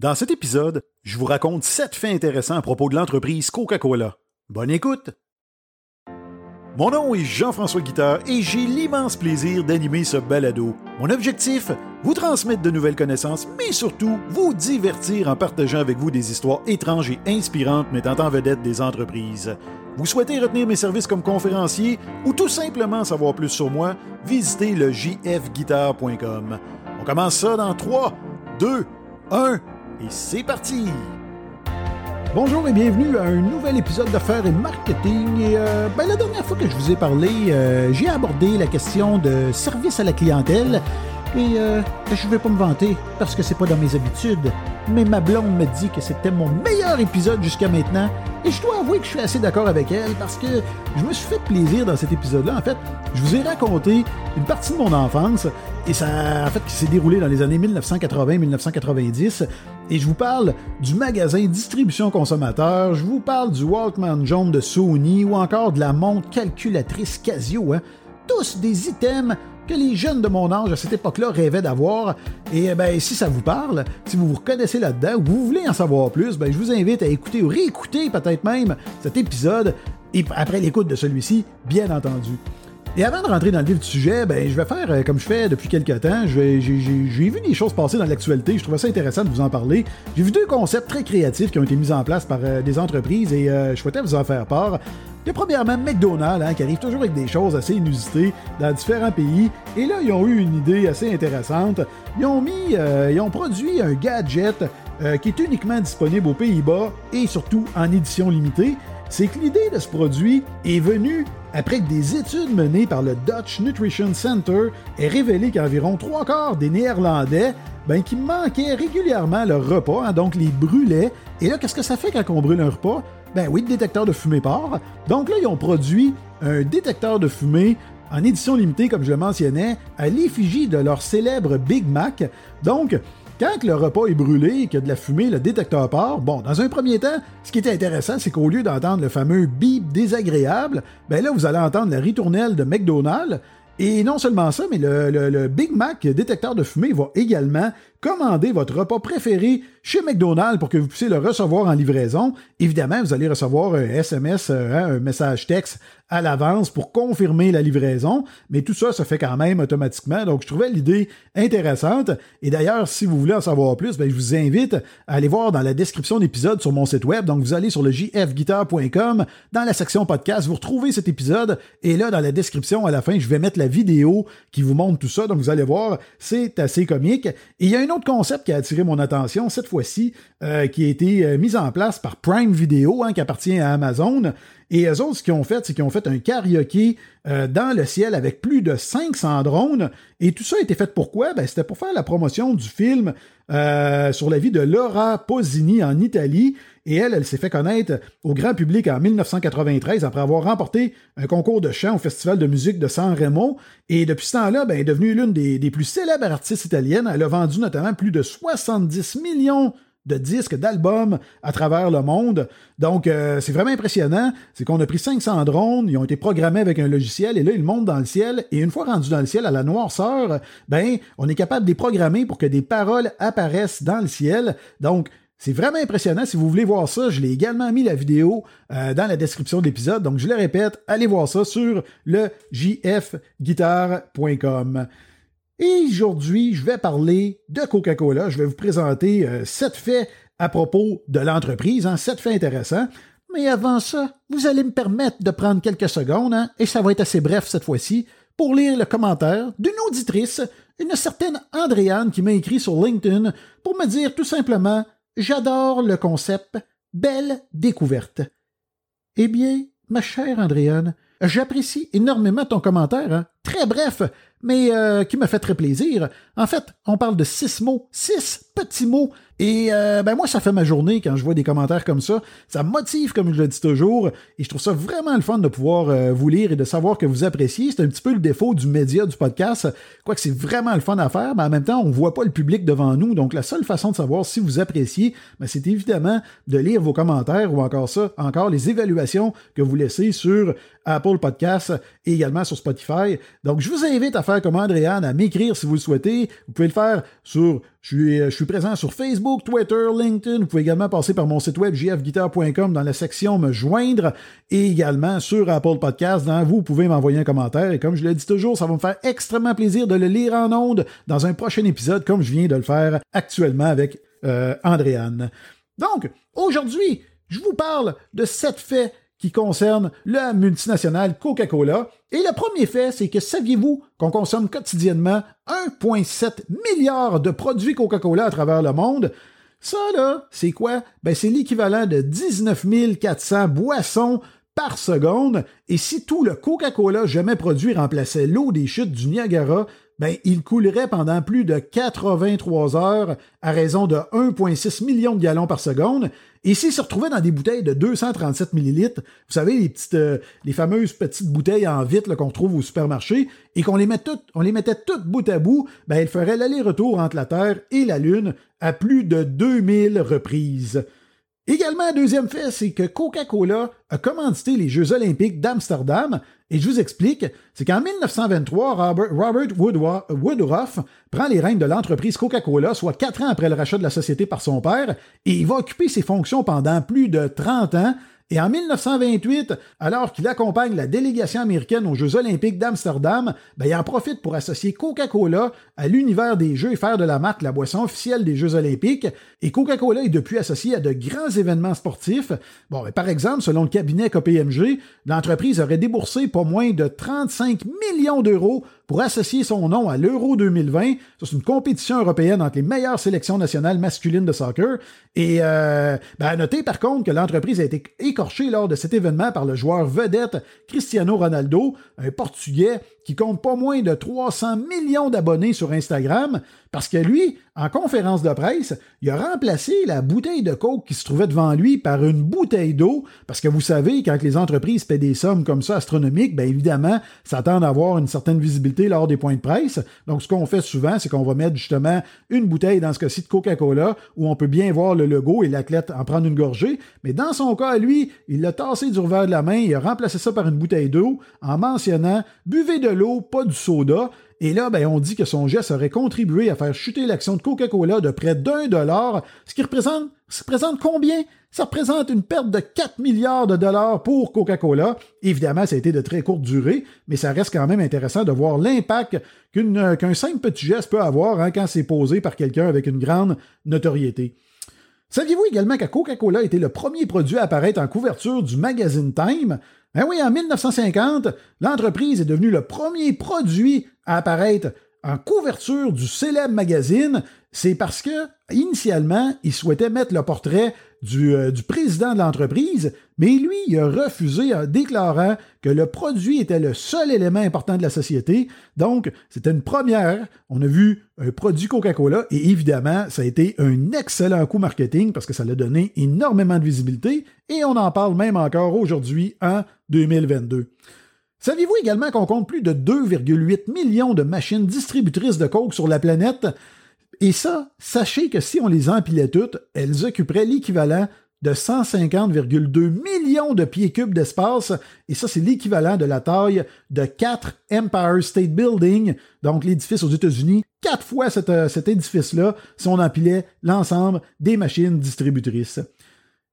Dans cet épisode, je vous raconte 7 faits intéressants à propos de l'entreprise Coca-Cola. Bonne écoute! Mon nom est Jean-François Guitard et j'ai l'immense plaisir d'animer ce balado. Mon objectif, vous transmettre de nouvelles connaissances, mais surtout vous divertir en partageant avec vous des histoires étranges et inspirantes mettant en vedette des entreprises. Vous souhaitez retenir mes services comme conférencier ou tout simplement savoir plus sur moi, visitez le jfguitar.com. On commence ça dans 3, 2, 1 et c'est parti! Bonjour et bienvenue à un nouvel épisode d'affaires et marketing. Et, euh, ben, la dernière fois que je vous ai parlé, euh, j'ai abordé la question de service à la clientèle. Et euh, je ne vais pas me vanter parce que c'est pas dans mes habitudes. Mais ma blonde me dit que c'était mon meilleur épisode jusqu'à maintenant. Et je dois avouer que je suis assez d'accord avec elle parce que je me suis fait plaisir dans cet épisode-là. En fait, je vous ai raconté une partie de mon enfance et ça, en fait, qui s'est déroulé dans les années 1980-1990. Et je vous parle du magasin Distribution Consommateur, je vous parle du Walkman jaune de Sony ou encore de la montre calculatrice Casio. Hein. Tous des items que les jeunes de mon âge à cette époque-là rêvaient d'avoir. Et ben, si ça vous parle, si vous vous reconnaissez là-dedans ou vous voulez en savoir plus, ben, je vous invite à écouter ou réécouter peut-être même cet épisode et après l'écoute de celui-ci, bien entendu. Et avant de rentrer dans le vif du sujet, ben, je vais faire euh, comme je fais depuis quelques temps. J'ai vu des choses passer dans l'actualité. Je trouvais ça intéressant de vous en parler. J'ai vu deux concepts très créatifs qui ont été mis en place par euh, des entreprises et euh, je souhaitais vous en faire part. Il y a premièrement McDonald's, hein, qui arrive toujours avec des choses assez inusitées dans différents pays. Et là, ils ont eu une idée assez intéressante. Ils ont mis, ils ont produit un gadget qui est uniquement disponible aux Pays-Bas et surtout en édition limitée. C'est que l'idée de ce produit est venue après que des études menées par le Dutch Nutrition Center aient révélé qu'environ trois quarts des Néerlandais ben, qui manquaient régulièrement leur repas, hein, donc les brûlaient. Et là, qu'est-ce que ça fait quand on brûle un repas? Ben oui, le détecteur de fumée part. Donc là, ils ont produit un détecteur de fumée en édition limitée, comme je le mentionnais, à l'effigie de leur célèbre Big Mac. Donc, quand le repas est brûlé et qu'il y a de la fumée, le détecteur part. Bon, dans un premier temps, ce qui était intéressant, c'est qu'au lieu d'entendre le fameux bip désagréable, ben là, vous allez entendre la ritournelle de McDonald's. Et non seulement ça, mais le, Big Mac détecteur de fumée va également commander votre repas préféré chez McDonald's pour que vous puissiez le recevoir en livraison. Évidemment, vous allez recevoir un SMS, euh, hein, un message texte à l'avance pour confirmer la livraison, mais tout ça se fait quand même automatiquement. Donc, je trouvais l'idée intéressante. Et d'ailleurs, si vous voulez en savoir plus, ben, je vous invite à aller voir dans la description d'épisode sur mon site web. Donc, vous allez sur le jfguitar.com, dans la section podcast, vous retrouvez cet épisode. Et là, dans la description, à la fin, je vais mettre la vidéo qui vous montre tout ça. Donc, vous allez voir, c'est assez comique. Il y a un autre concept qui a attiré mon attention, cette fois-ci, euh, qui a été euh, mis en place par Prime Video, hein, qui appartient à Amazon. Et eux autres, ce qu'ils ont fait, c'est qu'ils ont fait un karaoké euh, dans le ciel avec plus de 500 drones. Et tout ça a été fait pourquoi? Ben, c'était pour faire la promotion du film sur la vie de Laura Posini en Italie. Et elle, elle s'est fait connaître au grand public en 1993 après avoir remporté un concours de chant au Festival de musique de San Remo. Et depuis ce temps-là, ben, elle est devenue l'une des, plus célèbres artistes italiennes. Elle a vendu notamment plus de 70 millions de disques, d'albums à travers le monde. Donc, euh, c'est vraiment impressionnant. C'est qu'on a pris 500 drones, ils ont été programmés avec un logiciel, et là, ils montent dans le ciel. Et une fois rendus dans le ciel, à la noirceur, ben, on est capable de les programmer pour que des paroles apparaissent dans le ciel. Donc, c'est vraiment impressionnant. Si vous voulez voir ça, je l'ai également mis la vidéo euh, dans la description de l'épisode. Donc, je le répète, allez voir ça sur le jfguitar.com. Et aujourd'hui, je vais parler de Coca-Cola. Je vais vous présenter euh, sept faits à propos de l'entreprise, hein, sept faits intéressants. Mais avant ça, vous allez me permettre de prendre quelques secondes, hein, et ça va être assez bref cette fois-ci, pour lire le commentaire d'une auditrice, une certaine Andréane qui m'a écrit sur LinkedIn pour me dire tout simplement J'adore le concept, belle découverte. Eh bien, ma chère Andréane, j'apprécie énormément ton commentaire, hein. très bref, mais euh, qui me fait très plaisir. En fait, on parle de six mots, six petits mots et euh, ben moi, ça fait ma journée quand je vois des commentaires comme ça. Ça me motive, comme je le dis toujours, et je trouve ça vraiment le fun de pouvoir euh, vous lire et de savoir que vous appréciez. C'est un petit peu le défaut du média, du podcast. Quoique c'est vraiment le fun à faire, mais en même temps, on voit pas le public devant nous. Donc la seule façon de savoir si vous appréciez, ben, c'est évidemment de lire vos commentaires ou encore ça, encore les évaluations que vous laissez sur Apple Podcasts et également sur Spotify. Donc je vous invite à faire comme Andréane, à m'écrire si vous le souhaitez. Vous pouvez le faire sur Je suis, je suis présent sur Facebook, Twitter, LinkedIn. Vous pouvez également passer par mon site web jfguitar.com dans la section Me joindre et également sur Apple Podcast. Vous pouvez m'envoyer un commentaire et comme je le dis toujours, ça va me faire extrêmement plaisir de le lire en ondes dans un prochain épisode comme je viens de le faire actuellement avec euh, Andréane. Donc, aujourd'hui, je vous parle de sept faits qui concernent la multinationale Coca-Cola. Et le premier fait, c'est que saviez-vous qu'on consomme quotidiennement 1,7 milliard de produits Coca-Cola à travers le monde? Ça, là, c'est quoi? Ben, c'est l'équivalent de 19 400 boissons seconde. Et si tout le Coca-Cola jamais produit remplaçait l'eau des chutes du Niagara, ben, il coulerait pendant plus de 83 heures à raison de 1,6 million de gallons par seconde. Et s'il se retrouvait dans des bouteilles de 237 millilitres, vous savez, les petites, euh, fameuses petites bouteilles en vitre qu'on trouve au supermarché, et qu'on les, met toutes, les mettait toutes bout à bout, ben, il ferait l'aller-retour entre la Terre et la Lune à plus de 2000 reprises. Également, un deuxième fait, c'est que Coca-Cola a commandité les Jeux olympiques d'Amsterdam. Et je vous explique, c'est qu'en 1923, Robert, Woodruff prend les rênes de l'entreprise Coca-Cola, soit quatre ans après le rachat de la société par son père, et il va occuper ses fonctions pendant plus de 30 ans et en 1928, alors qu'il accompagne la délégation américaine aux Jeux olympiques d'Amsterdam, ben, il en profite pour associer Coca-Cola à l'univers des Jeux et faire de la marque la boisson officielle des Jeux olympiques. Et Coca-Cola est depuis associé à de grands événements sportifs. Bon, ben, par exemple, selon le cabinet KPMG, l'entreprise aurait déboursé pas moins de 35 millions d'euros pour associer son nom à l'Euro 2020. C'est une compétition européenne entre les meilleures sélections nationales masculines de soccer. Et euh, ben, à noter par contre que l'entreprise a été écorchée lors de cet événement par le joueur vedette Cristiano Ronaldo, un Portugais qui compte pas moins de 300 millions d'abonnés sur Instagram, parce que lui, en conférence de presse, il a remplacé la bouteille de coke qui se trouvait devant lui par une bouteille d'eau, parce que vous savez, quand les entreprises paient des sommes comme ça astronomiques, bien évidemment, ça tend à avoir une certaine visibilité lors des points de presse. Donc, ce qu'on fait souvent, c'est qu'on va mettre justement une bouteille, dans ce cas-ci, de Coca-Cola, où on peut bien voir le logo et l'athlète en prendre une gorgée. Mais dans son cas, lui, il l'a tassé du revers de la main, il a remplacé ça par une bouteille d'eau en mentionnant buvez de pas du soda. Et là, ben, on dit que son geste aurait contribué à faire chuter l'action de Coca-Cola de près d'un dollar, ce qui représente combien? Ça représente une perte de 4 milliards de dollars pour Coca-Cola. Évidemment, ça a été de très courte durée, mais ça reste quand même intéressant de voir l'impact qu'un simple petit geste peut avoir hein, quand c'est posé par quelqu'un avec une grande notoriété. Saviez-vous également que Coca-Cola était le premier produit à apparaître en couverture du magazine Time? Ben oui, en 1950, l'entreprise est devenue le premier produit à apparaître en couverture du célèbre magazine. C'est parce que, initialement, il souhaitait mettre le portrait euh, du, président de l'entreprise, mais lui, il a refusé en déclarant que le produit était le seul élément important de la société. Donc, c'était une première. On a vu un produit Coca-Cola et évidemment, ça a été un excellent coup marketing parce que ça l'a donné énormément de visibilité et on en parle même encore aujourd'hui en 2022. Saviez-vous également qu'on compte plus de 2,8 millions de machines distributrices de coke sur la planète? Et ça, sachez que si on les empilait toutes, elles occuperaient l'équivalent de 150,2 millions de pieds cubes d'espace, et ça, c'est l'équivalent de la taille de 4 Empire State Building, donc l'édifice aux États-Unis, quatre fois euh, cet édifice-là, si on empilait l'ensemble des machines distributrices.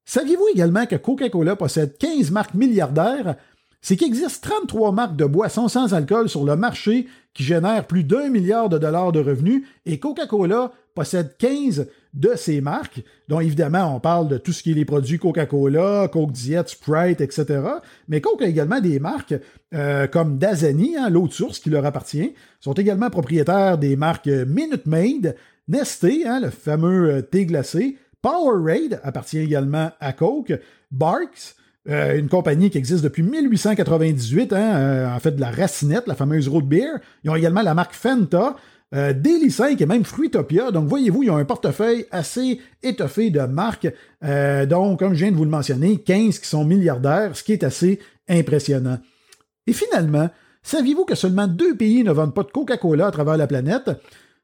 Saviez-vous également que Coca-Cola possède 15 marques milliardaires? C'est qu'il existe 33 marques de boissons sans alcool sur le marché qui génèrent plus d'un milliard de dollars de revenus et Coca-Cola possède 15 de ces marques, dont évidemment on parle de tout ce qui est les produits Coca-Cola, Coke Diet, Sprite, etc. Mais Coke a également des marques euh, comme Dasani, hein, l'autre source qui leur appartient, sont également propriétaires des marques Minute Maid, Nesté, hein, le fameux euh, thé glacé, Powerade appartient également à Coke, Barks, euh, une compagnie qui existe depuis 1898, hein, euh, en fait de la racinette, la fameuse road beer. Ils ont également la marque Fanta, euh, Daily 5 et même Fruitopia. Donc, voyez-vous, ils ont un portefeuille assez étoffé de marques, euh, dont, comme je viens de vous le mentionner, 15 qui sont milliardaires, ce qui est assez impressionnant. Et finalement, saviez-vous que seulement deux pays ne vendent pas de Coca-Cola à travers la planète?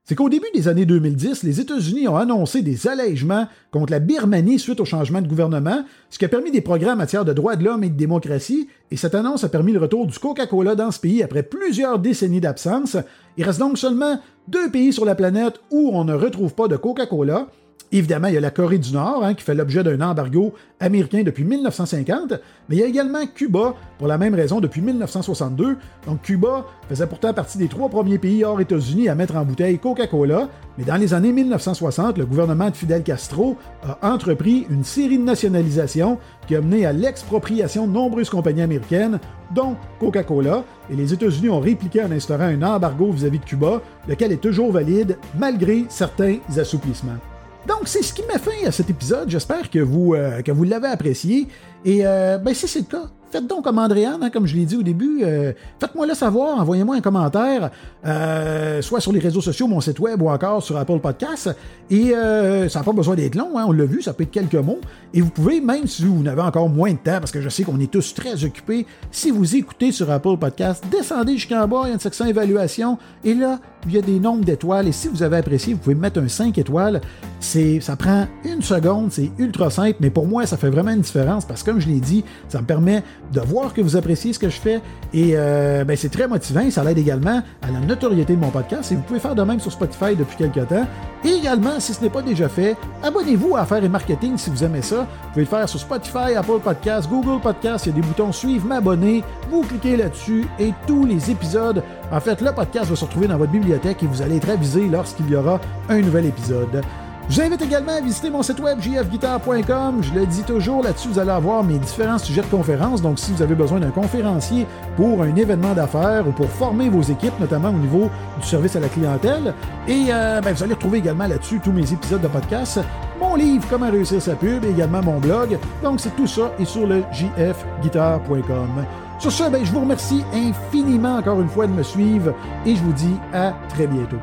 C'est qu'au début des années 2010, les États-Unis ont annoncé des allègements contre la Birmanie suite au changement de gouvernement, ce qui a permis des progrès en matière de droits de l'homme et de démocratie, et cette annonce a permis le retour du Coca-Cola dans ce pays après plusieurs décennies d'absence. Il reste donc seulement deux pays sur la planète où on ne retrouve pas de Coca-Cola, Évidemment, il y a la Corée du Nord, hein, qui fait l'objet d'un embargo américain depuis 1950, mais il y a également Cuba, pour la même raison, depuis 1962. Donc Cuba faisait pourtant partie des trois premiers pays hors États-Unis à mettre en bouteille Coca-Cola, mais dans les années 1960, le gouvernement de Fidel Castro a entrepris une série de nationalisations qui a mené à l'expropriation de nombreuses compagnies américaines, dont Coca-Cola, et les États-Unis ont répliqué en instaurant un embargo vis-à-vis de Cuba, lequel est toujours valide malgré certains assouplissements. Donc, c'est ce qui m'a fait à cet épisode. J'espère que vous, euh, vous l'avez apprécié. Et euh, ben, si c'est le cas, faites donc comme Andréane, hein, comme je l'ai dit au début. Euh, faites-moi le savoir, envoyez-moi un commentaire, euh, soit sur les réseaux sociaux, mon site web ou encore sur Apple Podcasts. Et euh, ça n'a pas besoin d'être long, hein, on l'a vu, ça peut être quelques mots. Et vous pouvez, même si vous n'avez encore moins de temps, parce que je sais qu'on est tous très occupés, si vous écoutez sur Apple Podcasts, descendez jusqu'en bas, il y a une section évaluation. Et là, il y a des nombres d'étoiles. Et si vous avez apprécié, vous pouvez mettre un 5 étoiles. Ça prend une seconde, c'est ultra simple, mais pour moi, ça fait vraiment une différence parce que, comme je l'ai dit, ça me permet de voir que vous appréciez ce que je fais. Et euh, ben, c'est très motivant. Ça l'aide également à la notoriété de mon podcast. Et vous pouvez faire de même sur Spotify depuis quelques temps. Et également, si ce n'est pas déjà fait, abonnez-vous à Affaires et Marketing si vous aimez ça. Vous pouvez le faire sur Spotify, Apple Podcasts, Google Podcasts. Il y a des boutons suivre, m'abonner. Vous cliquez là-dessus et tous les épisodes. En fait, le podcast va se retrouver dans votre bibliothèque et vous allez être avisé lorsqu'il y aura un nouvel épisode. Je vous invite également à visiter mon site web jfguitar.com. Je le dis toujours, là-dessus, vous allez avoir mes différents sujets de conférences. Donc, si vous avez besoin d'un conférencier pour un événement d'affaires ou pour former vos équipes, notamment au niveau du service à la clientèle, et euh, ben, vous allez retrouver également là-dessus tous mes épisodes de podcast, mon livre Comment réussir sa pub et également mon blog. Donc, c'est tout ça et sur le jfguitar.com. Sur ce, ben, je vous remercie infiniment encore une fois de me suivre et je vous dis à très bientôt.